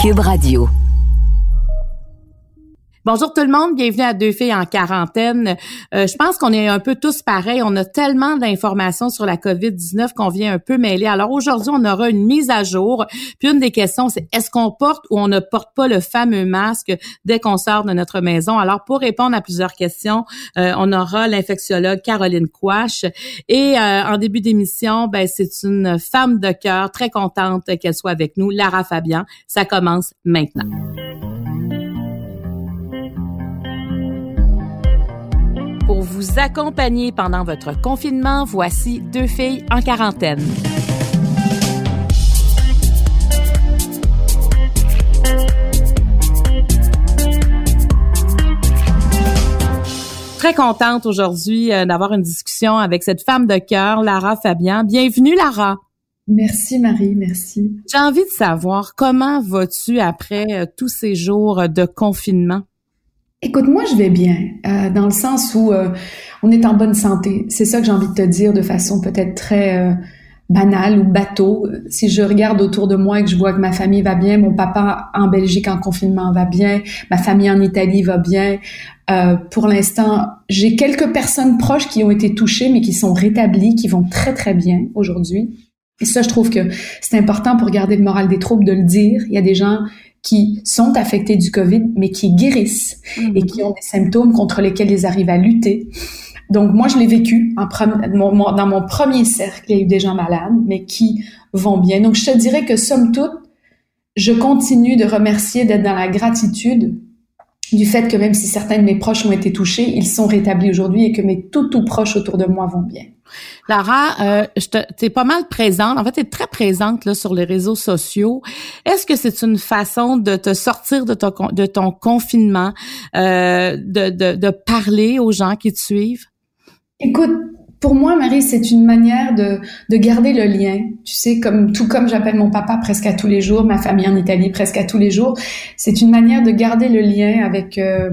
Cube Radio. Bonjour tout le monde, bienvenue à Deux filles en quarantaine. Euh, je pense qu'on est un peu tous pareils. On a tellement d'informations sur la COVID-19 qu'on vient un peu mêler. Alors aujourd'hui, on aura une mise à jour. Puis une des questions, c'est est-ce qu'on porte ou on ne porte pas le fameux masque dès qu'on sort de notre maison? Alors pour répondre à plusieurs questions, euh, on aura l'infectiologue Caroline Quash. Et euh, en début d'émission, ben, c'est une femme de cœur très contente qu'elle soit avec nous, Lara Fabian. Ça commence maintenant. Vous accompagner pendant votre confinement, voici deux filles en quarantaine. Très contente aujourd'hui euh, d'avoir une discussion avec cette femme de cœur, Lara Fabian. Bienvenue, Lara. Merci Marie, merci. J'ai envie de savoir comment vas-tu après euh, tous ces jours de confinement? Écoute, moi, je vais bien, euh, dans le sens où euh, on est en bonne santé. C'est ça que j'ai envie de te dire de façon peut-être très euh, banale ou bateau. Si je regarde autour de moi et que je vois que ma famille va bien, mon papa en Belgique en confinement va bien, ma famille en Italie va bien. pour l'instant, j'ai quelques personnes proches qui ont été touchées, mais qui sont rétablies, qui vont très, très bien aujourd'hui. Et ça, je trouve que c'est important pour garder le moral des troupes de le dire. Il y a des gens qui sont affectés du COVID, mais qui guérissent mhm. et qui ont des symptômes contre lesquels ils arrivent à lutter. Donc, moi, je l'ai vécu en dans mon premier cercle. Il y a eu des gens malades, mais qui vont bien. Donc, je te dirais que, somme toute, je continue de remercier, d'être dans la gratitude du fait que même si certains de mes proches ont été touchés, ils sont rétablis aujourd'hui et que mes tout, tout proches autour de moi vont bien. Lara, euh, tu es pas mal présente. En fait, tu es très présente là, sur les réseaux sociaux. Est-ce que c'est une façon de te sortir de ton, de ton confinement, euh, de, de, de parler aux gens qui te suivent? Écoute, pour moi, Marie, c'est une manière de, de garder le lien. Tu sais, comme tout comme j'appelle mon papa presque à tous les jours, ma famille en Italie presque à tous les jours, c'est une manière de garder le lien avec euh,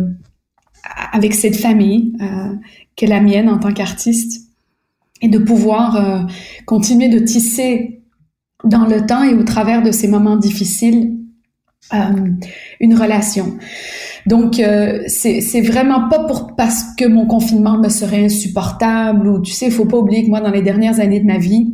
avec cette famille euh, qu'est la mienne en tant qu'artiste et de pouvoir euh, continuer de tisser dans le temps et au travers de ces moments difficiles euh, une relation. Donc euh, c'est vraiment pas pour parce que mon confinement me serait insupportable ou tu sais, il faut pas oublier que moi dans les dernières années de ma vie,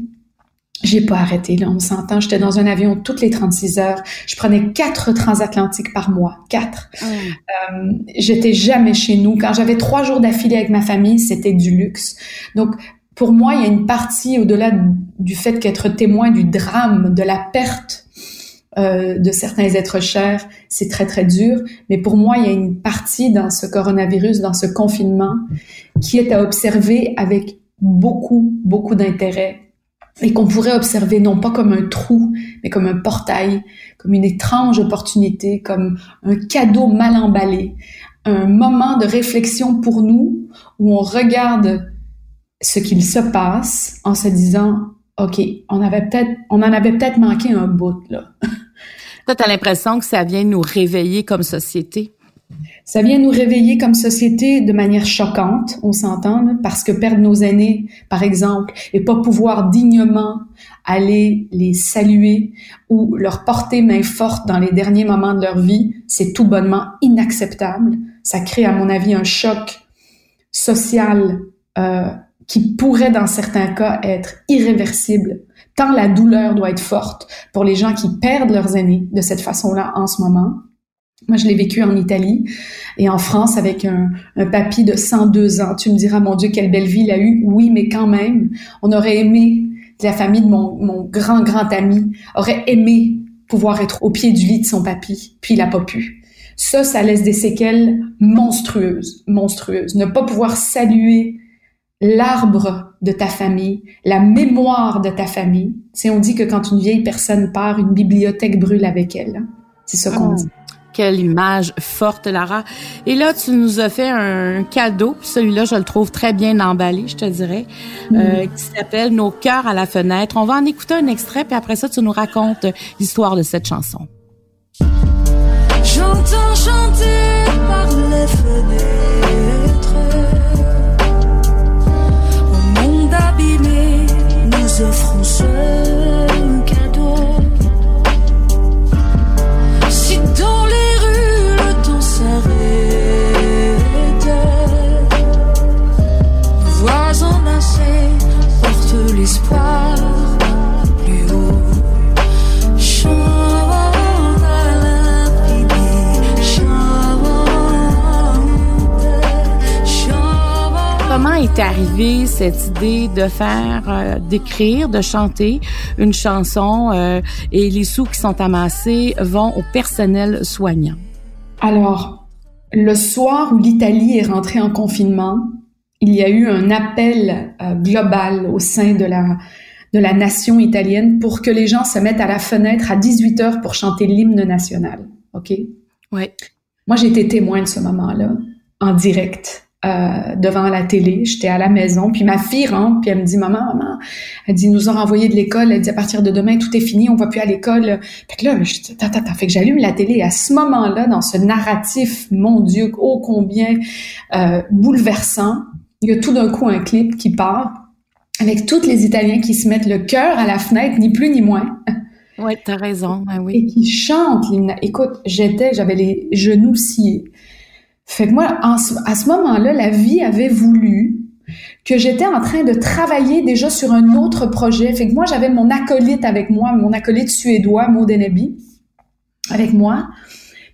j'ai pas arrêté, là, on s'entend. J'étais dans un avion toutes les 36 heures. Je prenais quatre transatlantiques par mois. Quatre. Ah. Euh, J'étais jamais chez nous. Quand j'avais trois jours d'affilée avec ma famille, c'était du luxe. Donc, pour moi, il y a une partie au-delà du fait qu'être témoin du drame, de la perte euh, de certains êtres chers, c'est très très dur. Mais pour moi, il y a une partie dans ce coronavirus, dans ce confinement, qui est à observer avec beaucoup beaucoup d'intérêt et qu'on pourrait observer non pas comme un trou, mais comme un portail, comme une étrange opportunité, comme un cadeau mal emballé, un moment de réflexion pour nous où on regarde ce qu'il se passe en se disant OK, on avait peut-être on en avait peut-être manqué un bout là. Toi, tu as l'impression que ça vient nous réveiller comme société? Ça vient nous réveiller comme société de manière choquante, on s'entend, parce que perdre nos aînés, par exemple, et pas pouvoir dignement aller les saluer ou leur porter main forte dans les derniers moments de leur vie, c'est tout bonnement inacceptable. Ça crée, à mon avis, un choc social euh, qui pourrait dans certains cas être irréversible, tant la douleur doit être forte pour les gens qui perdent leurs aînés de cette façon-là en ce moment. Moi, je l'ai vécu en Italie et en France avec un, papy de 102 ans. Tu me diras, mon Dieu, quelle belle vie il a eu. Oui, mais quand même, on aurait aimé, la famille de mon, mon grand, grand ami aurait aimé pouvoir être au pied du lit de son papy, puis il n'a pas pu. Ça, ça laisse des séquelles monstrueuses, monstrueuses. Ne pas pouvoir saluer l'arbre de ta famille, la mémoire de ta famille. Si on dit que quand une vieille personne part, une bibliothèque brûle avec elle. Hein. C'est ça qu'on oh, dit. Quelle image forte, Lara. Et là, tu nous as fait un cadeau. Celui-là, je le trouve très bien emballé, je te dirais, euh, qui s'appelle Nos cœurs à la fenêtre. On va en écouter un extrait, puis après ça, tu nous racontes l'histoire de cette chanson. J'entends chanter par les fenêtres nous offrons cette idée de faire, euh, d'écrire, de chanter une chanson euh, et les sous qui sont amassés vont au personnel soignant? Alors, le soir où l'Italie est rentrée en confinement, il y a eu un appel euh, global au sein de la de la nation italienne pour que les gens se mettent à la fenêtre à 18 heures pour chanter l'hymne national. OK? Oui. Moi, j'ai été témoin de ce moment-là, en direct, euh, devant la télé. J'étais à la maison, puis ma fille rentre, puis elle me dit, maman, maman, elle dit, nous ont renvoyé de l'école. Elle dit, à partir de demain, tout est fini, on va plus à l'école. Fait que là, je dis, attends, attends, fait que j'allume la télé. Et à ce moment-là, dans ce narratif, mon Dieu, ô combien euh, bouleversant, il y a tout d'un coup un clip qui part avec tous les Italiens qui se mettent le cœur à la fenêtre, ni plus ni moins. Oui, t'as raison, ben oui. Et qui chantent. Écoute, j'étais, j'avais les genoux sciés. Fait que moi, à ce moment-là, la vie avait voulu que j'étais en train de travailler déjà sur un autre projet. Fait que moi, j'avais mon acolyte avec moi, mon acolyte suédois, Maud Enebi, avec moi.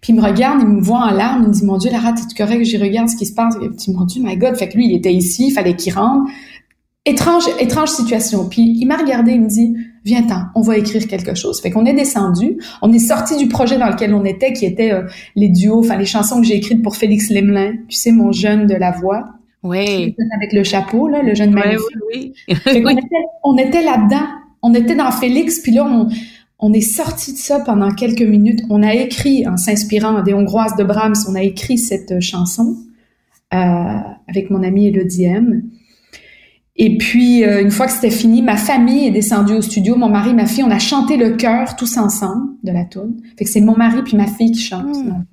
Puis il me regarde, il me voit en larmes, il me dit, mon Dieu, Lara, t'es correct? J'y regarde ce qui se passe. Il me dit, mon Dieu, my God. Fait que lui, il était ici, il fallait qu'il rentre. Étrange, étrange situation. Puis il m'a regardé, il me dit, viens-t'en, on va écrire quelque chose. Fait qu'on est descendu, on est sorti du projet dans lequel on était, qui était euh, les duos, enfin les chansons que j'ai écrites pour Félix Lemelin, tu sais, mon jeune de la voix. Oui. Avec le chapeau, là, le jeune magnifique. Oui, oui, fait qu'on était, on était là-dedans. On était dans Félix, puis là, on, on est sorti de ça pendant quelques minutes. On a écrit, en s'inspirant des Hongroises de Brahms, on a écrit cette chanson euh, avec mon amie Elodie M. Et puis, euh, une fois que c'était fini, ma famille est descendue au studio, mon mari, ma fille, on a chanté le chœur tous ensemble de la tune. Fait que c'est mon mari puis ma fille qui chantent. Hmm.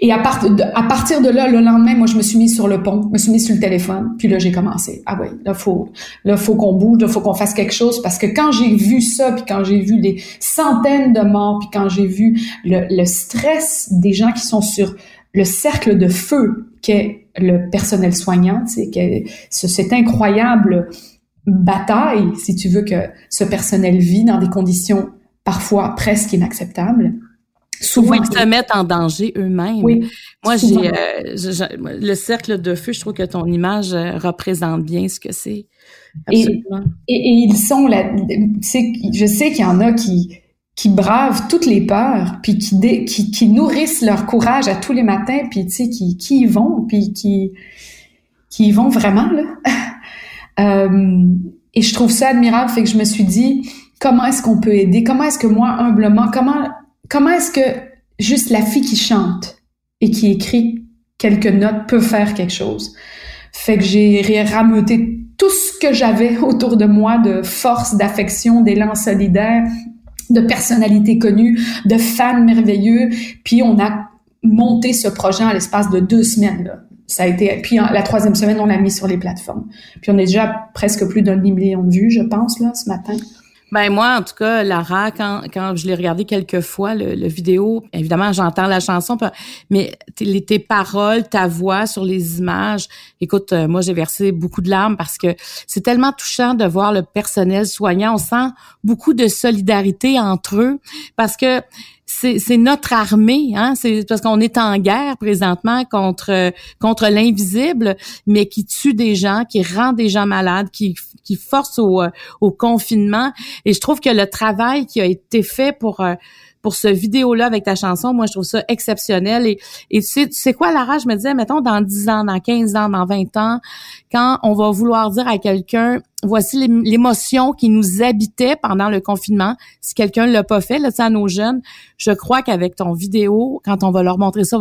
Et à, partir de là, le lendemain, moi, je me suis mise sur le pont, je me suis mise sur le téléphone, puis là, j'ai commencé. Ah oui, là, faut, là, faut qu'on bouge, là, faut qu'on fasse quelque chose, parce que quand j'ai vu ça, puis quand j'ai vu des centaines de morts, puis quand j'ai vu le, le stress des gens qui sont sur le cercle de feu qu'est le personnel soignant, c'est que cette incroyable bataille, si tu veux, que ce personnel vit dans des conditions parfois presque inacceptables. Souvent, ils se mettent en danger eux-mêmes. Oui, Moi, j'ai euh, le cercle de feu. Je trouve que ton image euh, représente bien ce que c'est. Et, et, et, ils sont là. Je sais qu'il y en a qui qui bravent toutes les peurs, puis qui, qui, qui, nourrissent leur courage à tous les matins, puis tu sais, qui, qui y vont, puis qui, qui y vont vraiment, là. euh, et je trouve ça admirable, fait que je me suis dit, comment est-ce qu'on peut aider? Comment est-ce que moi, humblement, comment, comment est-ce que juste la fille qui chante et qui écrit quelques notes peut faire quelque chose? Fait que j'ai rameuté tout ce que j'avais autour de moi de force, d'affection, d'élan solidaire, de personnalités connues, de fans merveilleux. Puis on a monté ce projet en l'espace de deux semaines. Ça a été. Puis la troisième semaine, on l'a mis sur les plateformes. Puis on est déjà presque plus d'un million de vues, je pense, là, ce matin. Ben moi, en tout cas, Lara, quand, quand je l'ai regardé quelques fois, le, vidéo, évidemment, j'entends la chanson, mais tes, tes, paroles, ta voix sur les images, écoute, euh, moi, j'ai versé beaucoup de larmes parce que c'est tellement touchant de voir le personnel soignant. On sent beaucoup de solidarité entre eux parce que c'est notre armée, hein? C'est parce qu'on est en guerre présentement contre contre l'invisible, mais qui tue des gens, qui rend des gens malades, qui qui force au, au confinement. Et je trouve que le travail qui a été fait pour euh, pour ce vidéo-là avec ta chanson, moi, je trouve ça exceptionnel. Et, et tu, sais, tu sais quoi, Lara, je me disais, mettons, dans 10 ans, dans 15 ans, dans 20 ans, quand on va vouloir dire à quelqu'un, voici l'émotion qui nous habitait pendant le confinement, si quelqu'un l'a pas fait, là, à nos jeunes, je crois qu'avec ton vidéo, quand on va leur montrer ça,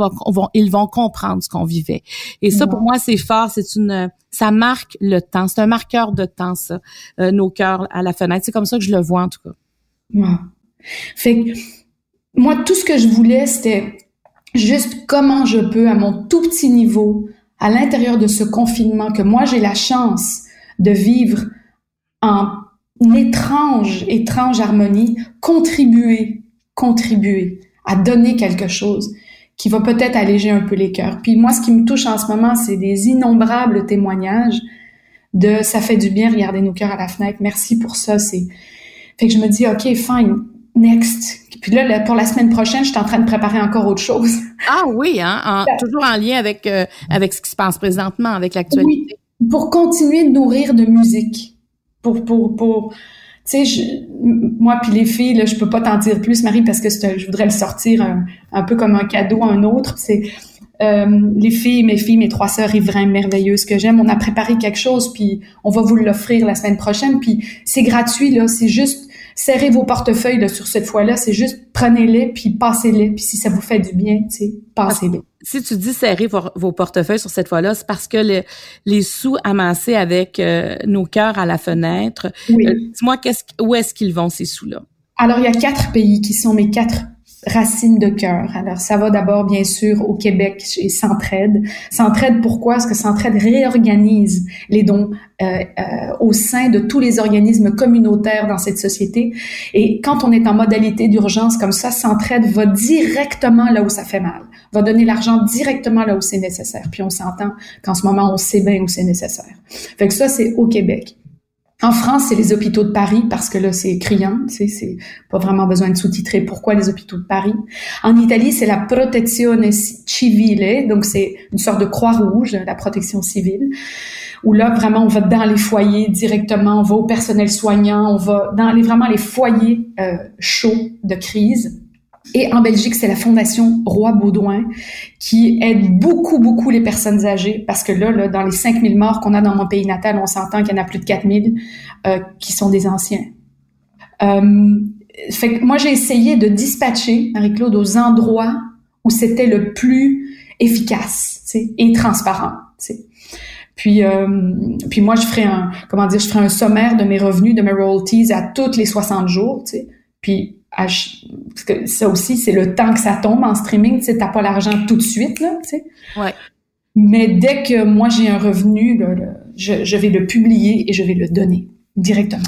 ils vont comprendre ce qu'on vivait. Et ça, pour moi, c'est fort, c'est une, ça marque le temps, c'est un marqueur de temps, ça, euh, nos cœurs à la fenêtre. C'est comme ça que je le vois, en tout cas. Fait que, moi, tout ce que je voulais, c'était juste comment je peux, à mon tout petit niveau, à l'intérieur de ce confinement, que moi j'ai la chance de vivre en étrange, étrange harmonie, contribuer, contribuer à donner quelque chose qui va peut-être alléger un peu les cœurs. Puis moi, ce qui me touche en ce moment, c'est des innombrables témoignages de ça fait du bien regarder nos cœurs à la fenêtre. Merci pour ça. C'est fait que je me dis ok, fine, next. Puis là, pour la semaine prochaine, je suis en train de préparer encore autre chose. Ah oui, hein, toujours en lien avec euh, avec ce qui se passe présentement, avec l'actualité. Oui, pour continuer de nourrir de musique. Pour pour pour tu sais, moi puis les filles, là, je peux pas t'en dire plus, Marie, parce que je voudrais le sortir un, un, peu comme un cadeau à un autre. C'est euh, les filles, mes filles, mes trois sœurs riveraines merveilleuses que j'aime, on a préparé quelque chose, puis on va vous l'offrir la semaine prochaine, puis c'est gratuit, là, c'est juste serrez vos portefeuilles là, sur cette fois-là, c'est juste prenez-les, puis passez-les, puis si ça vous fait du bien, tu sais, passez-les. Si tu dis serrez vos, portefeuilles sur cette fois-là, c'est parce que les sous amassés avec euh, nos cœurs à la fenêtre, oui. Euh, dis-moi, qu'est-ce, où est-ce qu'ils vont, ces sous-là? Alors, il y a quatre pays qui sont mes quatre racines de cœur. Alors, ça va d'abord, bien sûr, au Québec chez Centraide. Centraide, pourquoi? Parce que Centraide réorganise les dons euh, euh, au sein de tous les organismes communautaires dans cette société. Et quand on est en modalité d'urgence comme ça, Centraide va directement là où ça fait mal, va donner l'argent directement là où c'est nécessaire. Puis on s'entend qu'en ce moment, on sait bien où c'est nécessaire. Fait que ça, c'est au Québec. En France, c'est les hôpitaux de Paris parce que là, c'est criant. C'est, c'est pas vraiment besoin de sous-titrer pourquoi les hôpitaux de Paris. En Italie, c'est la Protezione Civile, donc c'est une sorte de croix rouge, la protection civile, où là, vraiment, on va dans les foyers directement, on va au personnel soignant, on va dans les, vraiment les foyers euh, chauds de crise et en Belgique, c'est la Fondation Roi Baudouin qui aide beaucoup, beaucoup les personnes âgées parce que là, là dans les 5000 morts qu'on a dans mon pays natal, on s'entend qu'il y en a plus de 4000 euh, qui sont des anciens. Euh, fait que moi, j'ai essayé de dispatcher Marie-Claude aux endroits où c'était le plus efficace et transparent. Puis, euh, puis moi, je ferai un, comment dire, je ferai un sommaire de mes revenus, de mes royalties à toutes les 60 jours. sais. Puis parce que ça aussi, c'est le temps que ça tombe en streaming, tu sais, t'as pas l'argent tout de suite, là, tu sais. Ouais. Mais dès que moi j'ai un revenu, je, je vais le publier et je vais le donner directement.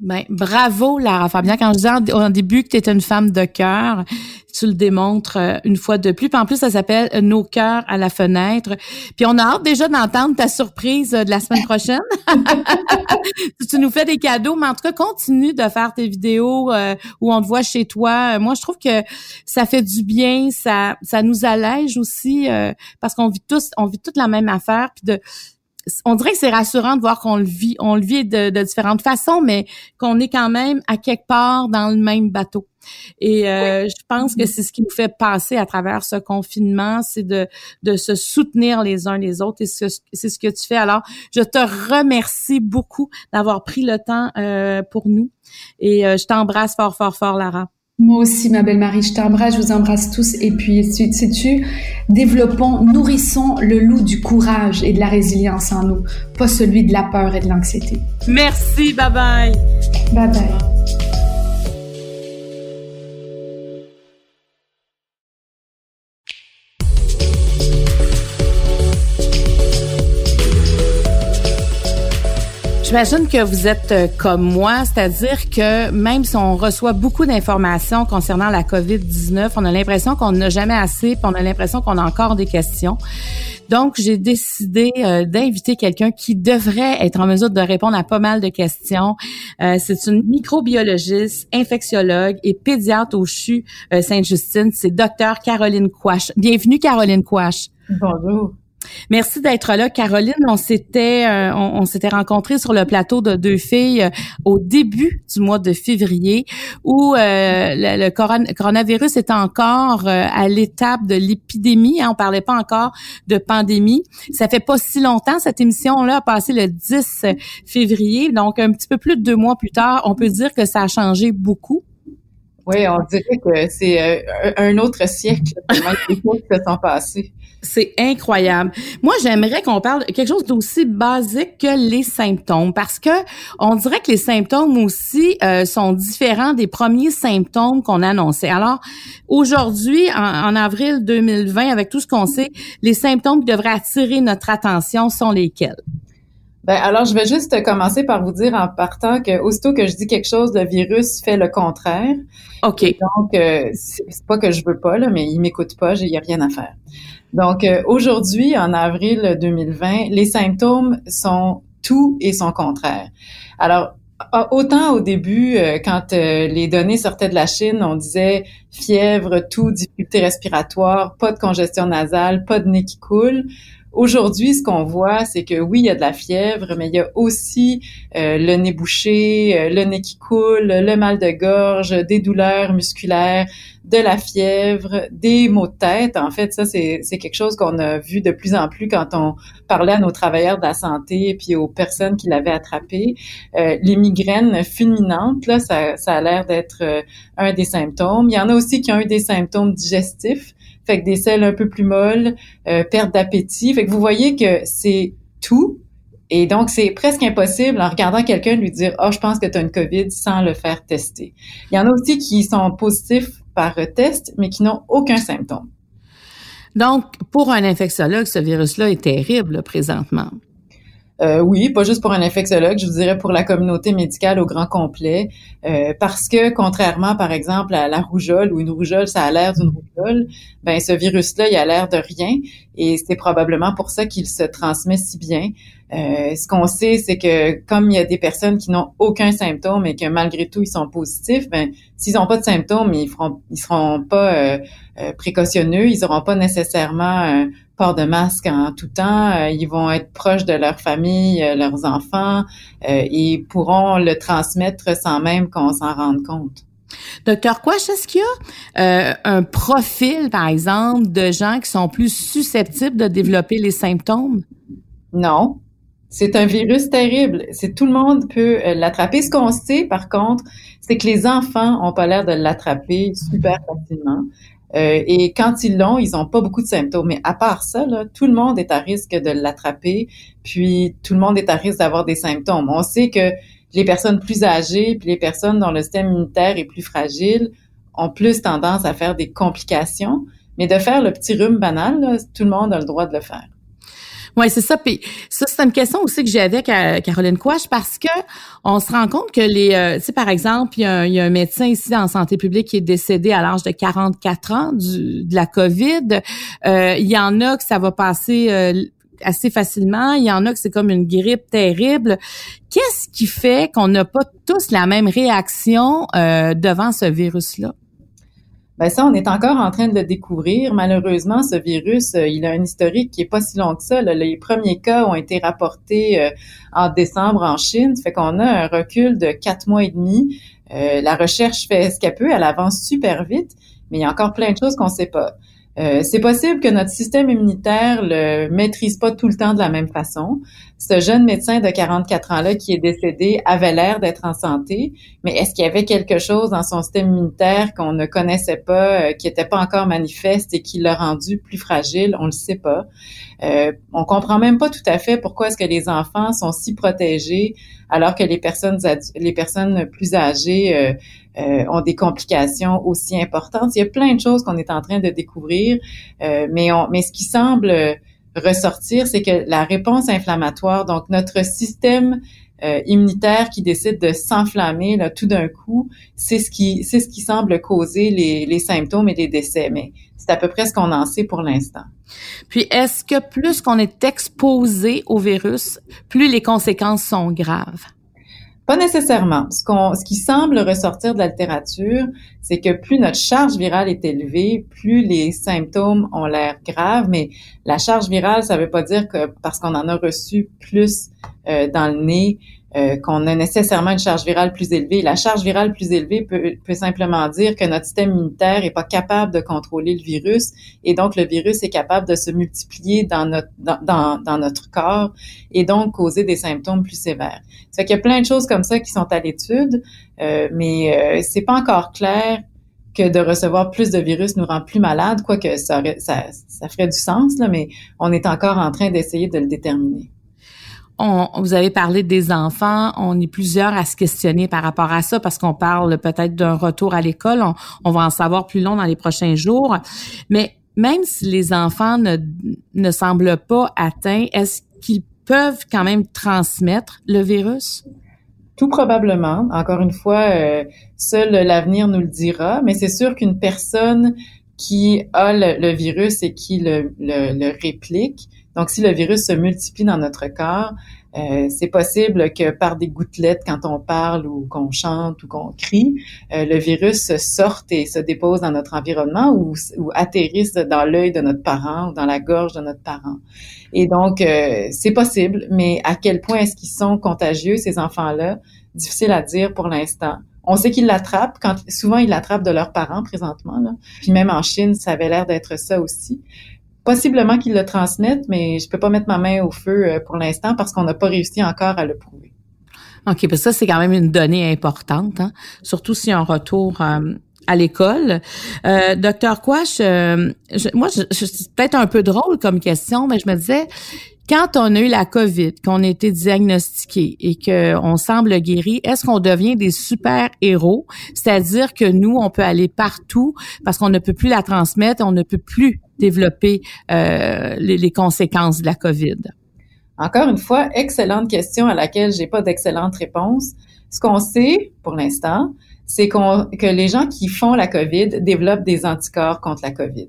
Ben, bravo, Lara Fabien. Quand je disais au début que tu étais une femme de cœur, tu le démontres euh, une fois de plus. Puis en plus, ça s'appelle Nos cœurs à la fenêtre. Puis on a hâte déjà d'entendre ta surprise euh, de la semaine prochaine. tu nous fais des cadeaux, mais en tout cas, continue de faire tes vidéos euh, où on te voit chez toi. Moi, je trouve que ça fait du bien, ça ça nous allège aussi parce qu'on vit tous on vit toute la même affaire de on dirait que c'est rassurant de voir qu'on le vit, on le vit de, différentes façons, mais qu'on est quand même à quelque part dans le même bateau. Et euh, je pense que c'est ce qui nous fait passer à travers ce confinement, c'est de, de se soutenir les uns les autres et c'est ce que tu fais. Alors, je te remercie beaucoup d'avoir pris le temps euh, pour nous et euh, je t'embrasse fort, fort, fort, Lara. Moi aussi, ma belle Marie, je t'embrasse, je vous embrasse tous. Et puis, sais-tu, développons, nourrissons le loup du courage et de la résilience en nous, pas celui de la peur et de l'anxiété. Merci, bye bye. Bye bye. J'imagine que vous êtes euh, comme moi, c'est-à-dire que même si on reçoit beaucoup d'informations concernant la COVID-19, on a l'impression qu'on n'a jamais assez, puis on a l'impression qu'on a encore des questions. Donc, j'ai décidé euh, d'inviter quelqu'un qui devrait être en mesure de répondre à pas mal de questions. Euh, c'est une microbiologiste, infectiologue et pédiatre au CHU Sainte-Justine. C'est docteur Caroline Quash. Bienvenue, Caroline Quash. Bonjour. Merci d'être là, Caroline. On s'était euh, on, s'était rencontrés sur le plateau de deux filles euh, au début du mois de février, où euh, le, coronavirus était encore à l'étape de l'épidémie. Hein, on parlait pas encore de pandémie. Ça fait pas si longtemps. Cette émission-là a passé le 10 février, donc un petit peu plus de deux mois plus tard. On peut dire que ça a changé beaucoup. Oui, on dirait que c'est un autre siècle tellement les choses se sont passées. C'est incroyable. Moi, j'aimerais qu'on parle de quelque chose d'aussi basique que les symptômes, parce que on dirait que les symptômes aussi euh, sont différents des premiers symptômes qu'on annonçait. Alors, aujourd'hui, en, avril 2020, avec tout ce qu'on sait, les symptômes qui devraient attirer notre attention sont lesquels? Ben alors, je vais juste commencer par vous dire en partant que aussitôt que je dis quelque chose, le virus fait le contraire. OK. donc, euh, c'est pas que je veux pas, là, mais il m'écoute pas, il y a rien à faire. Donc, euh, aujourd'hui, en avril 2020, les symptômes sont tout et son contraire. Alors, autant au début, euh, quand euh, les données sortaient de la Chine, on disait fièvre, tout, difficulté respiratoire, pas de congestion nasale, pas de nez qui coule. Aujourd'hui, ce qu'on voit, c'est que oui, il y a de la fièvre, mais il y a aussi euh, le nez bouché, euh, le nez qui coule, le mal de gorge, des douleurs musculaires, de la fièvre, des maux de tête. En fait, ça, c'est quelque chose qu'on a vu de plus en plus quand on parlait à nos travailleurs de la santé et puis aux personnes qui l'avaient attrapé. Euh, les migraines fulminantes, là, ça, ça a l'air d'être un des symptômes. Il y en a aussi qui ont eu des symptômes digestifs fait que des selles un peu plus molles, euh, perte d'appétit. Fait que vous voyez que c'est tout. Et donc, c'est presque impossible en regardant quelqu'un lui dire « oh, je pense que tu as une COVID » sans le faire tester. Il y en a aussi qui sont positifs par test, mais qui n'ont aucun symptôme. Donc, pour un infectiologue, ce virus-là est terrible présentement. Euh, oui, pas juste pour un infectiologue, je vous dirais pour la communauté médicale au grand complet, euh, parce que contrairement, par exemple, à la rougeole, ou une rougeole, ça a l'air d'une rougeole, ben ce virus-là, il a l'air de rien, et c'est probablement pour ça qu'il se transmet si bien. Euh, ce qu'on sait, c'est que comme il y a des personnes qui n'ont aucun symptôme et que malgré tout ils sont positifs, ben s'ils n'ont pas de symptômes, ils feront, ils seront pas précautionneux, ils n'auront pas nécessairement port de masque en tout temps. Euh, ils vont être proches de leur famille, euh, leurs enfants, euh, et pourront le transmettre sans même qu'on s'en rende compte. Docteur Quash, est-ce qu'il y a un profil, par exemple, de gens qui sont plus susceptibles de développer les symptômes? Non. C'est un virus terrible. C'est tout le monde peut l'attraper. Ce qu'on sait, par contre, c'est que les enfants ont pas l'air de l'attraper super facilement. Euh, et quand ils l'ont, ils n'ont pas beaucoup de symptômes. Mais à part ça, là, tout le monde est à risque de l'attraper, puis tout le monde est à risque d'avoir des symptômes. On sait que les personnes plus âgées, puis les personnes dont le système immunitaire est plus fragile, ont plus tendance à faire des complications. Mais de faire le petit rhume banal, tout le monde a le droit de le faire. Oui, c'est ça. Puis ça, c'est une question aussi que j'ai avec euh, Caroline Quash parce que on se rend compte que les, euh, tu sais, par exemple, il y, a un, il y, a un, médecin ici en santé publique qui est décédé à l'âge de 44 ans du, de la COVID. Euh, il y en a que ça va passer assez facilement. Il y en a que c'est comme une grippe terrible. Qu'est-ce qui fait qu'on n'a pas tous la même réaction devant ce virus-là? Ben ça, on est encore en train de le découvrir. Malheureusement, ce virus, euh, il a un historique qui est pas si long que ça. Les premiers cas ont été rapportés euh, en décembre en Chine. Ça fait qu'on a un recul de quatre mois et demi. Euh, la recherche fait ce qu'elle peut, elle avance super vite, mais il y a encore plein de choses qu'on ne sait pas. Euh, c'est possible que notre système immunitaire le maîtrise pas tout le temps de la même façon. Ce jeune médecin de 44 ans-là qui est décédé avait l'air d'être en santé, mais est-ce qu'il y avait quelque chose dans son système immunitaire qu'on ne connaissait pas, euh, qui n'était pas encore manifeste et qui l'a rendu plus fragile? On le sait pas. Euh, on comprend même pas tout à fait pourquoi est-ce que les enfants sont si protégés alors que les personnes les personnes plus âgées euh, euh, ont des complications aussi importantes. Il y a plein de choses qu'on est en train de découvrir, euh, mais, on, mais ce qui semble ressortir, c'est que la réponse inflammatoire, donc notre système euh, immunitaire qui décide de s'enflammer là tout d'un coup, c'est ce qui c'est ce qui semble causer les, les symptômes et les décès. Mais c'est à peu près ce qu'on en sait pour l'instant. Puis est-ce que plus qu'on est exposé au virus, plus les conséquences sont graves? Pas nécessairement. Ce, qu'on, ce qui semble ressortir de la littérature, c'est que plus notre charge virale est élevée, plus les symptômes ont l'air graves. Mais la charge virale, ça veut pas dire que parce qu'on en a reçu plus euh, dans le nez, euh, qu'on a nécessairement une charge virale plus élevée. La charge virale plus élevée peut, peut simplement dire que notre système immunitaire est pas capable de contrôler le virus et donc le virus est capable de se multiplier dans notre dans, dans, notre corps et donc causer des symptômes plus sévères. Ça fait qu'il y a plein de choses comme ça qui sont à l'étude, euh, mais euh, c'est pas encore clair que de recevoir plus de virus nous rend plus malades, quoique ça, ça, ça ferait du sens, là, mais on est encore en train d'essayer de le déterminer on, vous avez parlé des enfants, on est plusieurs à se questionner par rapport à ça parce qu'on parle peut-être d'un retour à l'école. On, va en savoir plus long dans les prochains jours. Mais même si les enfants ne, ne semblent pas atteints, est-ce qu'ils peuvent quand même transmettre le virus? Tout probablement. Encore une fois, euh, seul l'avenir nous le dira. Mais c'est sûr qu'une personne qui a le, virus et qui le, le réplique donc, si le virus se multiplie dans notre corps, Euh, c'est possible que par des gouttelettes, quand on parle ou qu'on chante ou qu'on crie, euh, le virus sorte et se dépose dans notre environnement ou, ou atterrisse dans l'œil de notre parent ou dans la gorge de notre parent. Et donc, euh, c'est possible, mais à quel point est-ce qu'ils sont contagieux, ces enfants-là? Difficile à dire pour l'instant. On sait qu'ils l'attrapent quand souvent ils l'attrapent de leurs parents présentement. Là. Puis même en Chine, ça avait l'air d'être ça aussi. Possiblement qu'ils le transmettent, mais je peux pas mettre ma main au feu euh, pour l'instant parce qu'on n'a pas réussi encore à le prouver. OK, parce ça, c'est quand même une donnée importante, hein? surtout si on retourne euh, à l'école. Euh, docteur Quash, euh, moi, c'est peut-être un peu drôle comme question, mais je me disais, quand on a eu la COVID, qu'on a été diagnostiqué et qu'on semble guéri, est-ce qu'on devient des super-héros? C'est-à-dire que nous, on peut aller partout parce qu'on ne peut plus la transmettre, on ne peut plus développer euh, les, conséquences de la COVID? Encore une fois, excellente question à laquelle j'ai pas d'excellente réponse. Ce qu'on sait pour l'instant, c'est qu'on que les gens qui font la COVID développent des anticorps contre la COVID.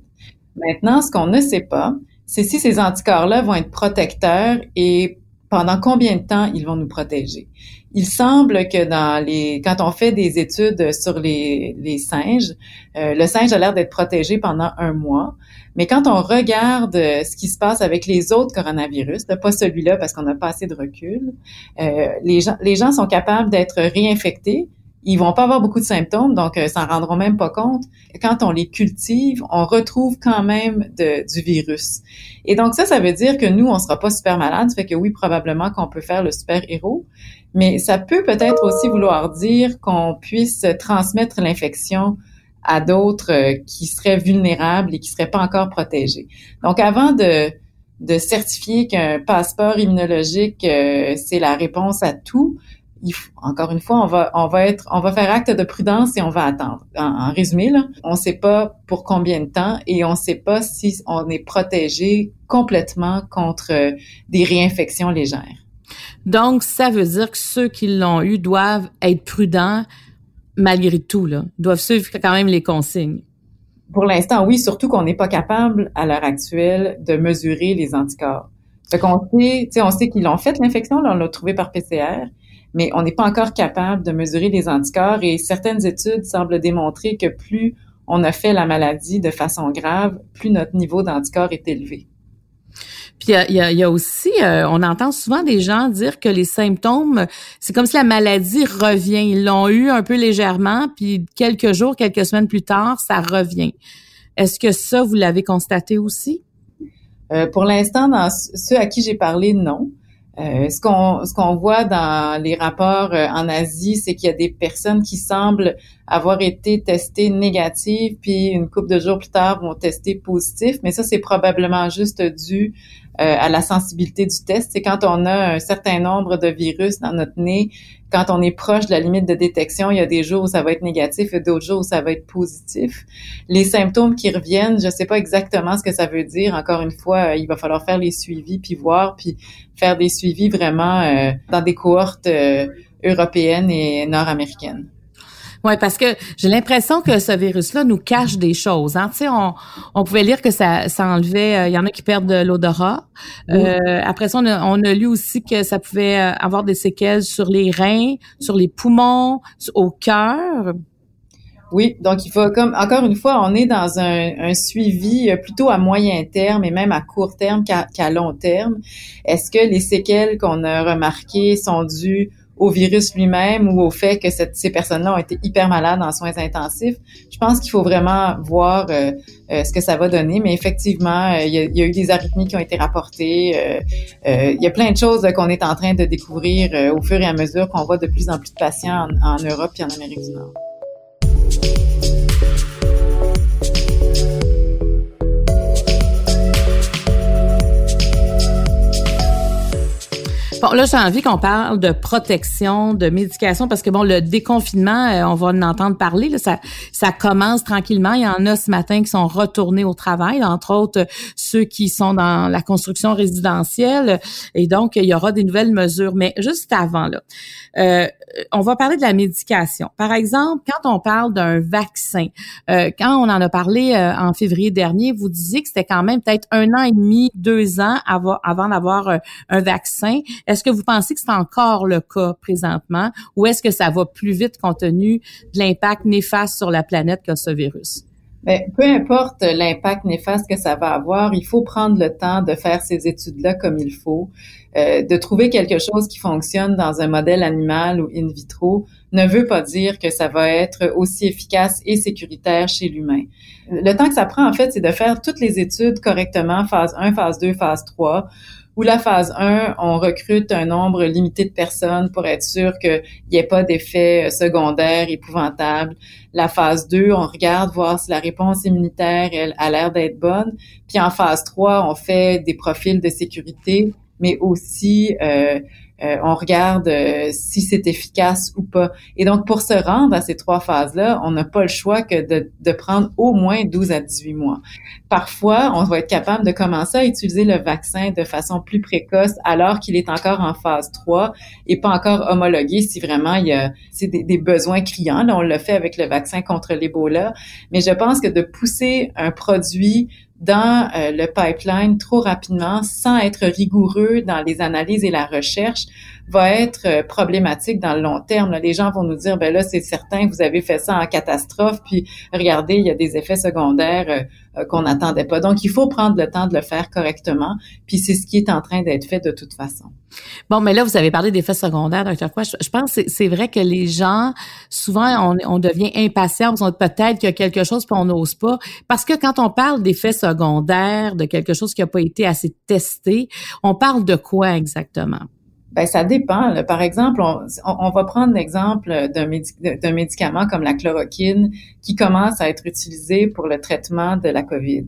Maintenant, ce qu'on ne sait pas, c'est si ces anticorps-là vont être protecteurs et pendant combien de temps ils vont nous protéger. Il semble que dans les, quand on fait des études sur les, singes, euh, le singe a l'air d'être protégé pendant un mois. Mais quand on regarde euh, ce qui se passe avec les autres coronavirus, pas celui-là parce qu'on n'a pas assez de recul, euh, les gens sont capables d'être réinfectés ils vont pas avoir beaucoup de symptômes, donc euh, s'en rendront même pas compte. Quand on les cultive, on retrouve quand même de, du virus. Et donc ça, ça veut dire que nous, on sera pas super malade. Fait que oui, probablement qu'on peut faire le super héros, mais ça peut peut-être aussi vouloir dire qu'on puisse transmettre l'infection à d'autres euh, qui seraient vulnérables et qui seraient pas encore protégés. Donc avant de de certifier qu'un passeport immunologique euh, c'est la réponse à tout, encore une fois, on va, on va être, on va faire acte de prudence et on va attendre. En, résumé, là, on sait pas pour combien de temps et on sait pas si on est protégé complètement contre euh, des réinfections légères. Donc, ça veut dire que ceux qui l'ont eu doivent être prudents malgré tout, là, doivent suivre quand même les consignes. Pour l'instant, oui, surtout qu'on n'est pas capable à l'heure actuelle de mesurer les anticorps. Fait qu'on sait, on sait qu'ils l'ont fait l'infection, on l'a trouvé par PCR, mais on n'est pas encore capable de mesurer les anticorps et certaines études semblent démontrer que plus on a fait la maladie de façon grave, plus notre niveau d'anticorps est élevé. Puis il y a, aussi, euh, on entend souvent des gens dire que les symptômes, c'est comme si la maladie revient. Ils l'ont eu un peu légèrement, puis quelques jours, quelques semaines plus tard, ça revient. Est-ce que ça, vous l'avez constaté aussi? Euh, pour l'instant, dans ceux à qui j'ai parlé, non. Euh, ce qu'on ce qu'on voit dans les rapports euh, en Asie, c'est qu'il y a des personnes qui semblent avoir été testées négatives, puis une couple de jours plus tard vont tester positif. Mais ça, c'est probablement juste dû euh, à la sensibilité du test. C'est quand on a un certain nombre de virus dans notre nez, quand on est proche de la limite de détection, il y a des jours où ça va être négatif et d'autres jours où ça va être positif. Les symptômes qui reviennent, je ne sais pas exactement ce que ça veut dire. Encore une fois, euh, il va falloir faire les suivis puis voir puis faire des suivis vraiment euh, dans des cohortes européennes et nord-américaines. Oui, parce que j'ai l'impression que ce virus-là nous cache des choses. Hein. Tu sais, on, on pouvait lire que ça, ça enlevait, euh, il y en a qui perdent de l'odorat. Euh, après ça, on a, on a, lu aussi que ça pouvait euh, avoir des séquelles sur les reins, sur les poumons, au cœur. Oui, donc il faut comme encore une fois, on est dans un, un suivi plutôt à moyen terme et même à court terme qu'à long terme. Est-ce que les séquelles qu'on a remarquées sont dues au virus lui-même ou au fait que ces personnes-là ont été hyper malades en soins intensifs. Je pense qu'il faut vraiment voir euh, euh, ce que ça va donner, mais effectivement, euh, il, y a, eu des arythmies qui ont été rapportées. il y a plein de choses qu'on est en train de découvrir au fur et à mesure qu'on voit de plus en plus de patients en, en Europe et en Amérique du Nord. Bon, là, j'ai envie qu'on parle de protection, de médication, parce que bon, le déconfinement, euh, on va en entendre parler. Là, ça, ça commence tranquillement. Il y en a ce matin qui sont retournés au travail, entre autres ceux qui sont dans la construction résidentielle. Et donc, il y aura des nouvelles mesures. Mais juste avant, là, euh, on va parler de la médication. Par exemple, quand on parle d'un vaccin, euh, quand on en a parlé euh, en février dernier, vous disiez que c'était quand même peut-être un an et demi, deux ans avant, avant d'avoir un vaccin. Est-ce que vous pensez que c'est encore le cas présentement ou est-ce que ça va plus vite compte tenu de l'impact néfaste sur la planète que ce virus? Bien, peu importe l'impact néfaste que ça va avoir, il faut prendre le temps de faire ces études-là comme il faut, euh, de trouver quelque chose qui fonctionne dans un modèle animal ou in vitro ne veut pas dire que ça va être aussi efficace et sécuritaire chez l'humain. Le temps que ça prend, en fait, c'est de faire toutes les études correctement, phase 1, phase 2, phase 3, où la phase 1, on recrute un nombre limité de personnes pour être sûr qu'il n'y ait pas d'effets secondaires épouvantables. La phase 2, on regarde voir si la réponse immunitaire elle, a l'air d'être bonne. Puis en phase 3, on fait des profils de sécurité, mais aussi euh, euh, on regarde euh, si c'est efficace ou pas. Et donc, pour se rendre à ces trois phases-là, on n'a pas le choix que de, de, prendre au moins 12 à 18 mois. Parfois, on va être capable de commencer à utiliser le vaccin de façon plus précoce alors qu'il est encore en phase 3 et pas encore homologué si vraiment il y a des, des, besoins criants. Là, on l'a fait avec le vaccin contre l'Ebola. Mais je pense que de pousser un produit dans euh, le pipeline trop rapidement sans être rigoureux dans les analyses et la recherche va être euh, problématique dans le long terme. Les gens vont nous dire, ben là, c'est certain, vous avez fait ça en catastrophe, puis regardez, il y a des effets secondaires euh, qu'on n'attendait pas. Donc, il faut prendre le temps de le faire correctement, puis c'est ce qui est en train d'être fait de toute façon. Bon, mais là, vous avez parlé d'effets secondaires, docteur Quoi. Je, pense c'est vrai que les gens, souvent, on, on devient impatient, on peut-être qu'il y a quelque chose, puis on n'ose pas. Parce que quand on parle d'effets secondaires, de quelque chose qui n'a pas été assez testé, on parle de quoi exactement? Ben ça dépend. Par exemple, on, va prendre l'exemple d'un, médicament comme la chloroquine qui commence à être utilisé pour le traitement de la COVID.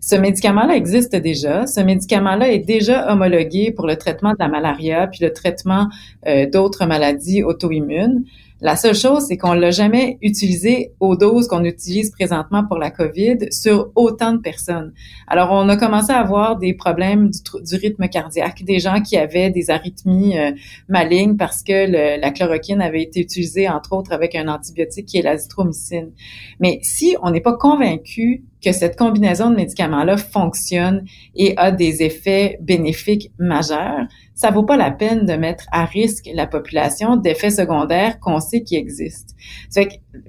Ce médicament-là existe déjà. Ce médicament-là est déjà homologué pour le traitement de la malaria puis le traitement euh, d'autres maladies auto-immunes. La seule chose, c'est qu'on l'a jamais utilisé aux doses qu'on utilise présentement pour la COVID sur autant de personnes. Alors, on a commencé à avoir des problèmes du, rythme cardiaque, des gens qui avaient des arythmies euh, malignes parce que la chloroquine avait été utilisée, entre autres, avec un antibiotique qui est l'azithromycine. Mais si on n'est pas convaincu que cette combinaison de médicaments-là fonctionne et a des effets bénéfiques majeurs, ça vaut pas la peine de mettre à risque la population d'effets secondaires qu'on sait qui existent.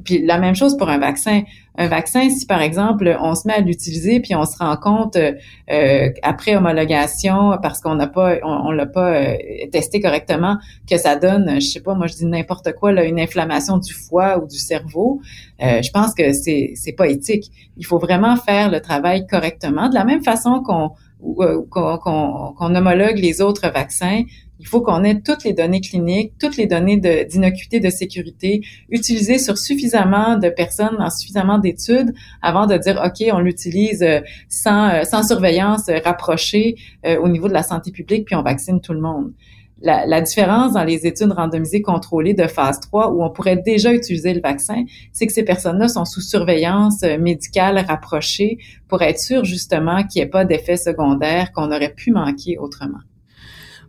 puis la même chose pour un vaccin un vaccin, si par exemple on se met à l'utiliser puis on se rend compte euh, après homologation parce qu'on n'a pas on, l'a pas euh, testé correctement que ça donne, je sais pas, moi je dis n'importe quoi là, une inflammation du foie ou du cerveau, euh, je pense que c'est c'est pas éthique. Il faut vraiment faire le travail correctement de la même façon qu'on qu'on homologue les autres vaccins, il faut qu'on ait toutes les données cliniques, toutes les données d'innocuité, de, sécurité utilisées sur suffisamment de personnes dans suffisamment d'études avant de dire, OK, on l'utilise euh, sans, euh, sans surveillance rapprochée euh, au niveau de la santé publique, puis on vaccine tout le monde. La, la, différence dans les études randomisées contrôlées de phase 3 où on pourrait déjà utiliser le vaccin, c'est que ces personnes-là sont sous surveillance médicale rapprochée pour être sûr justement qu'il n'y ait pas d'effets secondaires qu'on aurait pu manquer autrement.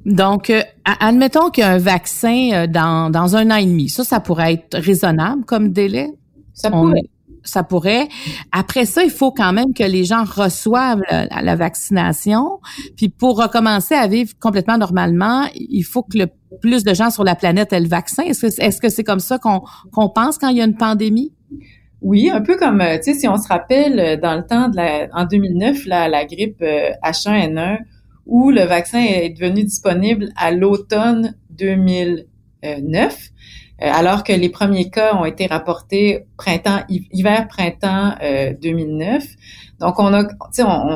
Donc, euh, admettons qu'il y a un vaccin euh, dans, dans un an et demi. Ça, ça pourrait être raisonnable comme délai? Ça pourrait. Ça pourrait. Après ça, il faut quand même que les gens reçoivent la, vaccination. Puis pour recommencer à vivre complètement normalement, il faut que le plus de gens sur la planète aient le vaccin. Est-ce que c'est comme ça qu'on pense quand il y a une pandémie? Oui, un peu comme, euh, tu sais, si on se rappelle, dans le temps de la, en 2009, la, la grippe H1N1, où le vaccin est devenu disponible à l'automne 2009, euh, alors que les premiers cas ont été rapportés printemps, hiver, printemps 2009. Donc, on a,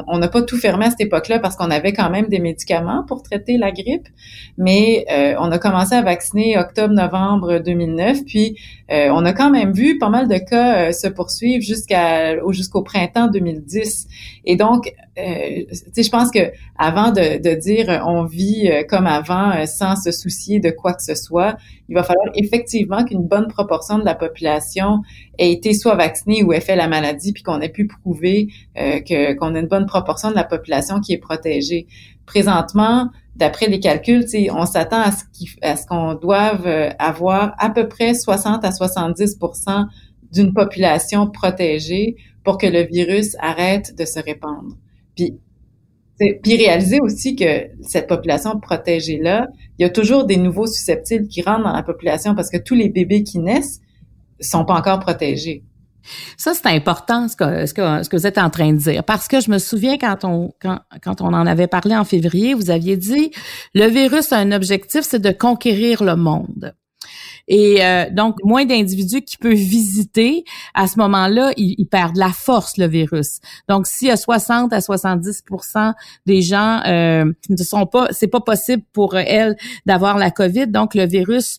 on n'a pas tout fermé à cette époque-là parce qu'on avait quand même des médicaments pour traiter la grippe, mais euh, on a commencé à vacciner octobre-novembre 2009, puis euh, on a quand même vu pas mal de cas euh, se poursuivre jusqu'à jusqu'au printemps 2010. Et donc, je pense que avant de, de dire on vit comme avant sans se soucier de quoi que ce soit, il va falloir effectivement qu'une bonne proportion de la population ait été soit vaccinée ou ait fait la maladie, puis qu'on ait pu prouver euh, que qu'on a une bonne proportion de la population qui est protégée. Présentement, d'après les calculs, on s'attend à ce ce qu'on doive euh, avoir à peu près 60 à 70% d'une population protégée pour que le virus arrête de se répandre. Puis Puis réaliser aussi que cette population protégée-là, il y a toujours des nouveaux susceptibles qui rentrent dans la population parce que tous les bébés qui naissent sont pas encore protégés. Ça, c'est important ce que, ce, que, ce que vous êtes en train de dire. Parce que je me souviens quand on, quand, quand on en avait parlé en février, vous aviez dit le virus a un objectif, c'est de conquérir le monde. Et euh, donc, moins d'individus qui peuvent visiter, à ce moment-là, il, il, perd de la force, le virus. Donc, y a 60 à 70% des gens euh, ne sont pas, c'est pas possible pour elles d'avoir la COVID, donc le virus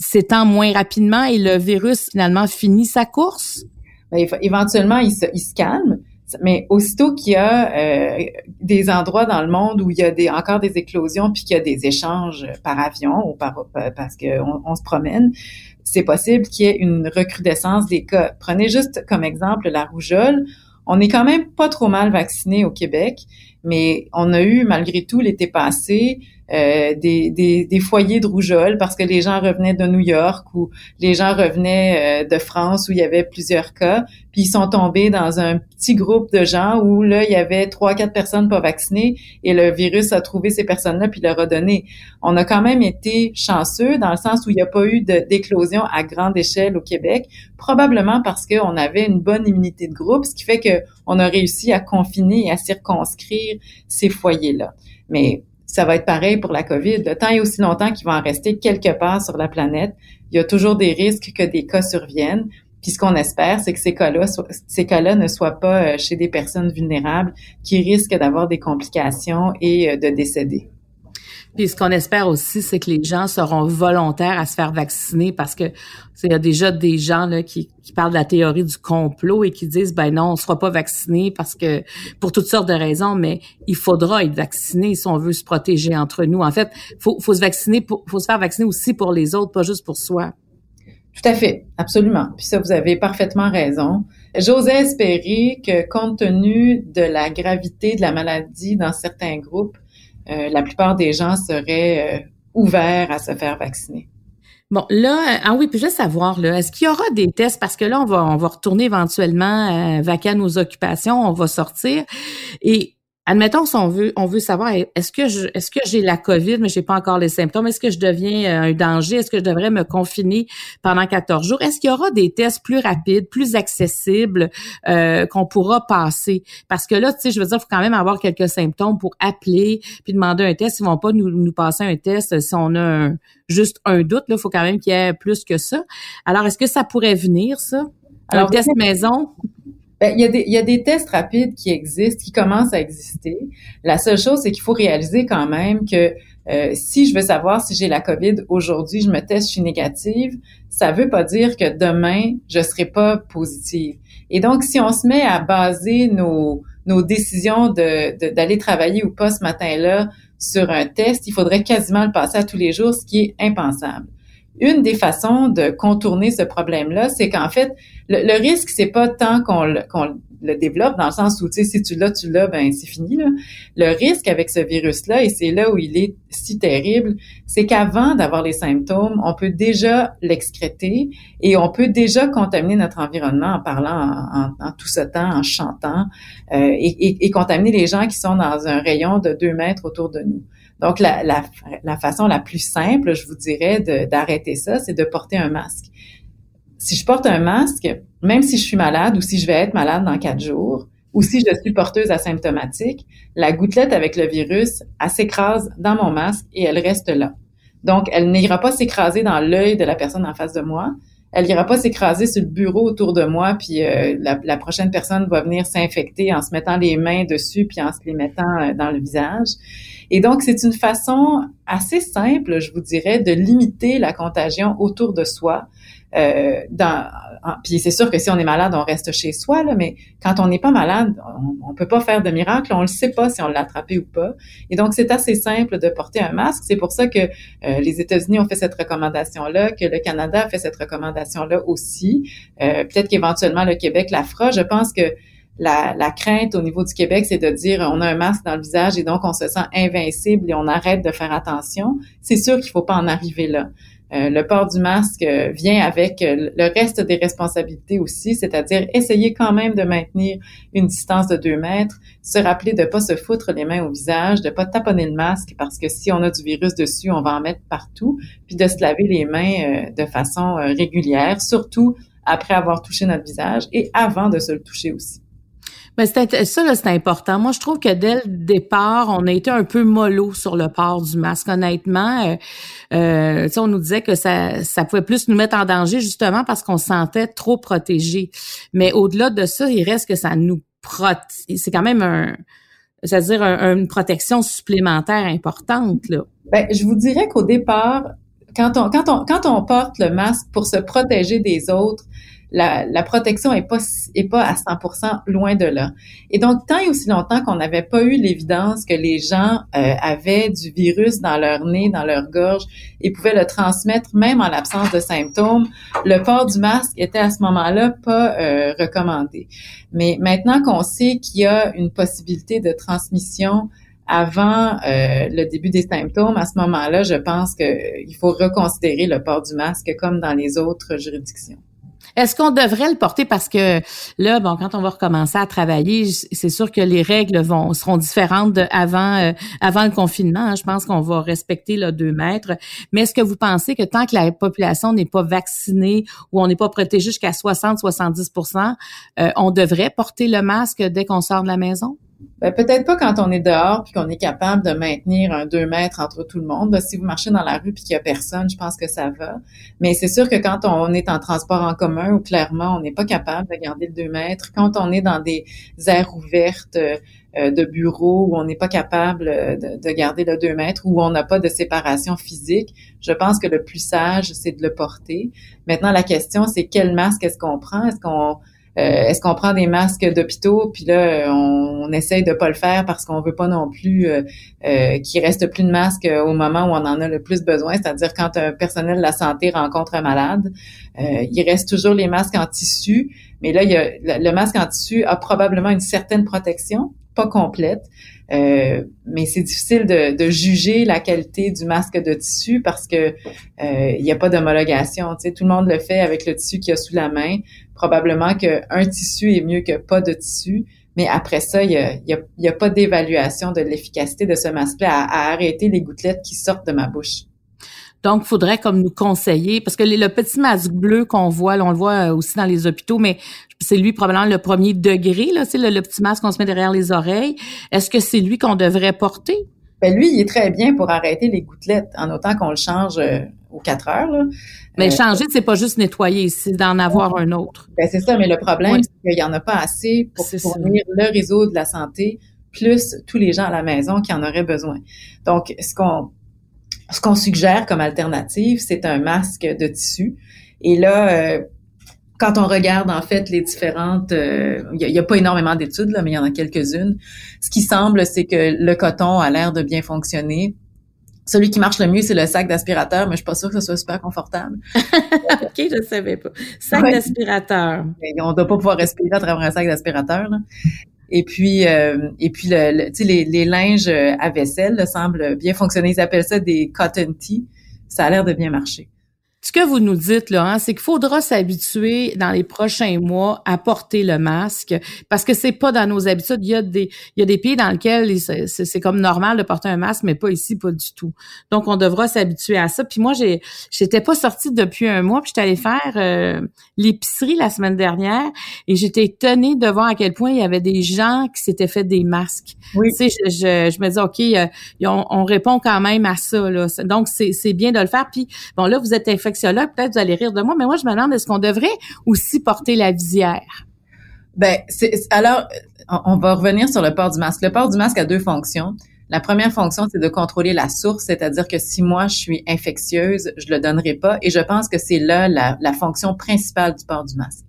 s'étend moins rapidement et le virus finalement finit sa course? Ben, éventuellement, il se, il se calme. Mais aussitôt qu'il y a euh, des endroits dans le monde où il y a encore des éclosions puis qu'il y a des échanges par avion ou par parce qu'on on se promène, c'est possible qu'il y ait une recrudescence des cas. Prenez juste comme exemple la rougeole. On est quand même pas trop mal vacciné au Québec, mais on a eu malgré tout l'été passé euh, des, des, des, foyers de rougeole parce que les gens revenaient de New York ou les gens revenaient euh, de France où il y avait plusieurs cas, puis ils sont tombés dans un petit groupe de gens où là il y avait trois quatre personnes pas vaccinées et le virus a trouvé ces personnes-là puis leur a donné. On a quand même été chanceux dans le sens où il n'y a pas eu d'éclosion à grande échelle au Québec, probablement parce qu'on avait une bonne immunité de groupe, ce qui fait que on a réussi à confiner et à circonscrire ces foyers-là. Mais ça va être pareil pour la COVID. Le temps et aussi longtemps qu'il va en rester quelque part sur la planète, il y a toujours des risques que des cas surviennent. Puis ce qu'on espère, c'est que ces cas-là, ces cas-là ne soient pas euh, chez des personnes vulnérables qui risquent d'avoir des complications et euh, de décéder. Puis ce qu'on espère aussi, c'est que les gens seront volontaires à se faire vacciner parce que il y a déjà des gens là, qui, qui, parlent de la théorie du complot et qui disent ben non, on ne sera pas vacciné parce que pour toutes sortes de raisons, mais il faudra être vacciné si on veut se protéger entre nous. En fait, faut, faut se vacciner, pour, faut se faire vacciner aussi pour les autres, pas juste pour soi. Tout à fait, absolument. Puis ça, vous avez parfaitement raison. J'osais espérer que compte tenu de la gravité de la maladie dans certains groupes, la plupart des gens seraient euh, ouverts à se faire vacciner. Bon, là, ah oui, puis juste savoir, là, est-ce qu'il y aura des tests? Parce que là, on va, on va retourner éventuellement euh, à nos occupations, on va sortir. Et admettons si on veut, on veut savoir est-ce que je, est-ce que j'ai la COVID mais j'ai pas encore les symptômes, est-ce que je deviens euh, un danger, est-ce que je devrais me confiner pendant 14 jours, est-ce qu'il y aura des tests plus rapides, plus accessibles euh, qu'on pourra passer? Parce que là, tu sais, je veux dire, il faut quand même avoir quelques symptômes pour appeler puis demander un test, ils vont pas nous, nous passer un test si on a juste un doute, là, il faut quand même qu'il y ait plus que ça. Alors, est-ce que ça pourrait venir ça? Un test maison? Ben, il, y a des, il y a des tests rapides qui existent, qui commencent à exister. La seule chose, c'est qu'il faut réaliser quand même que euh, si je veux savoir si j'ai la COVID aujourd'hui, je me teste, je suis négative, ça veut pas dire que demain, je serai pas positive. Et donc, si on se met à baser nos, nos décisions d'aller de, d'aller travailler ou pas ce matin-là sur un test, il faudrait quasiment le passer à tous les jours, ce qui est impensable une des façons de contourner ce problème-là, c'est qu'en fait, le, le risque, c'est pas tant qu'on le, le, développe, dans le sens où, tu sais, si tu l'as, tu l'as, ben c'est fini. Là. Le risque avec ce virus-là, et c'est là où il est si terrible, c'est qu'avant d'avoir les symptômes, on peut déjà l'excréter et on peut déjà contaminer notre environnement en parlant en, tout ce temps, en chantant, euh, et, et contaminer les gens qui sont dans un rayon de deux mètres autour de nous. Donc, la, la, la, façon la plus simple, je vous dirais, d'arrêter ça, c'est de porter un masque. Si je porte un masque, même si je suis malade ou si je vais être malade dans quatre jours, ou si je suis porteuse asymptomatique, la gouttelette avec le virus, elle s'écrase dans mon masque et elle reste là. Donc, elle n'ira pas s'écraser dans l'œil de la personne en face de moi. Elle n'ira pas s'écraser sur le bureau autour de moi, puis euh, la, la, prochaine personne va venir s'infecter en se mettant les mains dessus, puis en se les mettant euh, dans le visage. Et donc, c'est une façon assez simple, je vous dirais, de limiter la contagion autour de soi. Euh, dans, c'est sûr que si on est malade, on reste chez soi, là, mais quand on n'est pas malade, on, on peut pas faire de miracle, on ne sait pas si on l'a attrapé ou pas. Et donc c'est assez simple de porter un masque. C'est pour ça que euh, les États-Unis ont fait cette recommandation-là, que le Canada a fait cette recommandation-là aussi. Euh, Peut-être qu'éventuellement le Québec la fera. Je pense que la, la, crainte au niveau du Québec, c'est de dire on a un masque dans le visage et donc on se sent invincible et on arrête de faire attention. C'est sûr qu'il faut pas en arriver là. Euh, le port du masque euh, vient avec euh, le reste des responsabilités aussi, c'est-à-dire essayer quand même de maintenir une distance de deux mètres, se rappeler de pas se foutre les mains au visage, de pas taponner le masque parce que si on a du virus dessus, on va en mettre partout, puis de se laver les mains de façon régulière, surtout après avoir touché notre visage et avant de se le toucher aussi. Mais c'est ça, c'est important. Moi, je trouve que dès le départ, on a été un peu mollo sur le port du masque. Honnêtement, euh, euh on nous disait que ça, ça pouvait plus nous mettre en danger justement parce qu'on se sentait trop protégé. Mais au-delà de ça, il reste que ça nous protège. C'est quand même un, c'est-à-dire une protection supplémentaire importante là. Ben, je vous dirais qu'au départ, quand on, quand on, quand on porte le masque pour se protéger des autres, la, la, protection est pas est pas à 100% loin de là. Et donc tant et aussi longtemps qu'on n'avait pas eu l'évidence que les gens euh, avaient du virus dans leur nez, dans leur gorge et pouvaient le transmettre même en l'absence de symptômes, le port du masque était à ce moment-là pas euh, recommandé. Mais maintenant qu'on sait qu'il y a une possibilité de transmission avant euh, le début des symptômes, à ce moment-là, je pense qu'il faut reconsidérer le port du masque comme dans les autres juridictions. Est-ce qu'on devrait le porter? Parce que là, bon, quand on va recommencer à travailler, c'est sûr que les règles vont seront différentes de avant euh, avant le confinement. Hein. Je pense qu'on va respecter le 2 mètres. Mais est-ce que vous pensez que tant que la population n'est pas vaccinée ou on n'est pas protégé jusqu'à 60-70% euh, on devrait porter le masque dès qu'on sort de la maison? Ben, peut-être pas quand on est dehors puis qu'on est capable de maintenir un deux mètres entre tout le monde. si vous marchez dans la rue puis qu'il y a personne, je pense que ça va. Mais c'est sûr que quand on est en transport en commun ou clairement on n'est pas capable de garder le deux mètres, quand on est dans des aires ouvertes euh, de bureaux où on n'est pas capable de, de, garder le deux mètres, où on n'a pas de séparation physique, je pense que le plus sage c'est de le porter. Maintenant la question c'est quel masque est-ce qu'on prend? Est-ce qu'on euh, est-ce qu'on prend des masques d'hôpitaux? Puis là on, essaye de pas le faire parce qu'on veut pas non plus euh, euh, qu'il reste plus de masques au moment où on en a le plus besoin, c'est-à-dire quand un personnel de la santé rencontre un malade, il reste toujours les masques en tissu, mais là le masque en tissu a probablement une certaine protection, pas complète. Euh, mais c'est difficile de, de, juger la qualité du masque de tissu parce que euh, il n'y a pas d'homologation. Tu sais, tout le monde le fait avec le tissu qu'il y a sous la main. Probablement qu'un tissu est mieux que pas de tissu. Mais après ça, il n'y a, y a, pas d'évaluation de l'efficacité de ce masque-là à, arrêter les gouttelettes qui sortent de ma bouche. Donc, faudrait comme nous conseiller, parce que le petit masque bleu qu'on voit, on le voit aussi dans les hôpitaux, mais c'est lui probablement le premier degré, là, c'est le, le, petit masque qu'on se met derrière les oreilles. Est-ce que c'est lui qu'on devrait porter? Ben lui, il est très bien pour arrêter les gouttelettes, en autant qu'on le change euh, aux quatre heures. Là. Mais euh, changer, c'est pas juste nettoyer, c'est d'en avoir un autre. Ben c'est ça, mais le problème, c'est qu'il y en a pas assez pour fournir le réseau de la santé, plus tous les gens à la maison qui en auraient besoin. Donc, ce qu'on ce qu'on suggère comme alternative, c'est un masque de tissu. Et là, euh, quand on regarde en fait les différentes, euh, il n'y a, pas énormément d'études là, mais il y en a quelques-unes. Ce qui semble, c'est que le coton a l'air de bien fonctionner. Celui qui marche le mieux, c'est le sac d'aspirateur, mais je suis pas sûre que ce soit super confortable. ok, je savais pas. Sac d'aspirateur. On doit pas pouvoir respirer à travers un sac d'aspirateur. Et puis, euh, et puis le, les, les linges à vaisselle semblent bien fonctionner. Ils appellent ça des cotton tee. Ça a l'air de bien marcher. Ce que vous nous dites, là, hein, c'est qu'il faudra s'habituer dans les prochains mois à porter le masque parce que c'est pas dans nos habitudes. Il y a des, il y a des pays dans lesquels c'est comme normal de porter un masque, mais pas ici, pas du tout. Donc, on devra s'habituer à ça. Puis moi, j'ai, j'étais pas sortie depuis un mois, puis j'étais allée faire euh, l'épicerie la semaine dernière et j'étais étonnée de voir à quel point il y avait des gens qui s'étaient fait des masques. Oui. Tu sais, je, je, me dis, OK, euh, on, on, répond quand même à ça. Là. Donc, c'est bien de le faire. Puis, bon, là, vous êtes infecté peut-être vous allez rire de moi, mais moi, je me demande, est-ce qu'on devrait aussi porter la visière? Ben, c'est, alors, on va revenir sur le port du masque. Le port du masque a deux fonctions. La première fonction, c'est de contrôler la source, c'est-à-dire que si moi je suis infectieuse, je le donnerai pas. Et je pense que c'est là la, fonction principale du port du masque.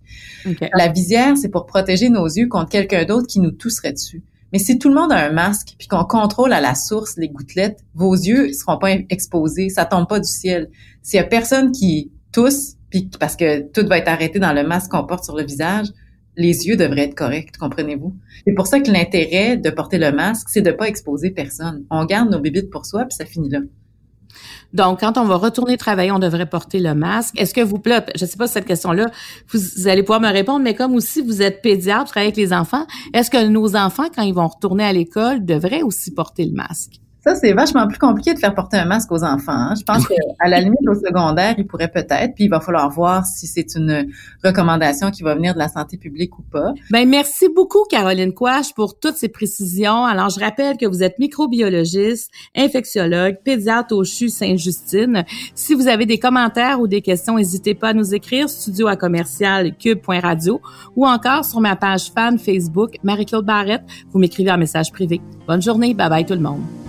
La visière, c'est pour protéger nos yeux contre quelqu'un d'autre qui nous tousserait dessus. Mais si tout le monde a un masque puis qu'on contrôle à la source les gouttelettes, vos yeux seront pas exposés, ça tombe pas du ciel. S'il y a personne qui tousse puis parce que tout va être arrêté dans le masque qu'on porte sur le visage, les yeux devraient être corrects, comprenez-vous? C'est pour ça que l'intérêt de porter le masque, c'est de pas exposer personne. On garde nos bébites pour soi puis ça finit là. Donc, quand on va retourner travailler, on devrait porter le masque. Est-ce que vous, là, je sais pas si cette question-là, vous, allez pouvoir me répondre, mais comme aussi vous êtes pédiatre, travaillez avec les enfants, est-ce que nos enfants, quand ils vont retourner à l'école, devraient aussi porter le masque? Ça, c'est vachement plus compliqué de faire porter un masque aux enfants. Hein. Je pense qu'à la limite, au secondaire, il pourrait peut-être, puis il va falloir voir si c'est une recommandation qui va venir de la santé publique ou pas. Ben merci beaucoup, Caroline Quash, pour toutes ces précisions. Alors, je rappelle que vous êtes microbiologiste, infectiologue, pédiatre au CHU Sainte-Justine. Si vous avez des commentaires ou des questions, n'hésitez pas à nous écrire studio ou encore sur ma page fan Facebook Marie-Claude Barrette. Vous m'écrivez un message privé. Bonne journée. Bye bye tout le monde.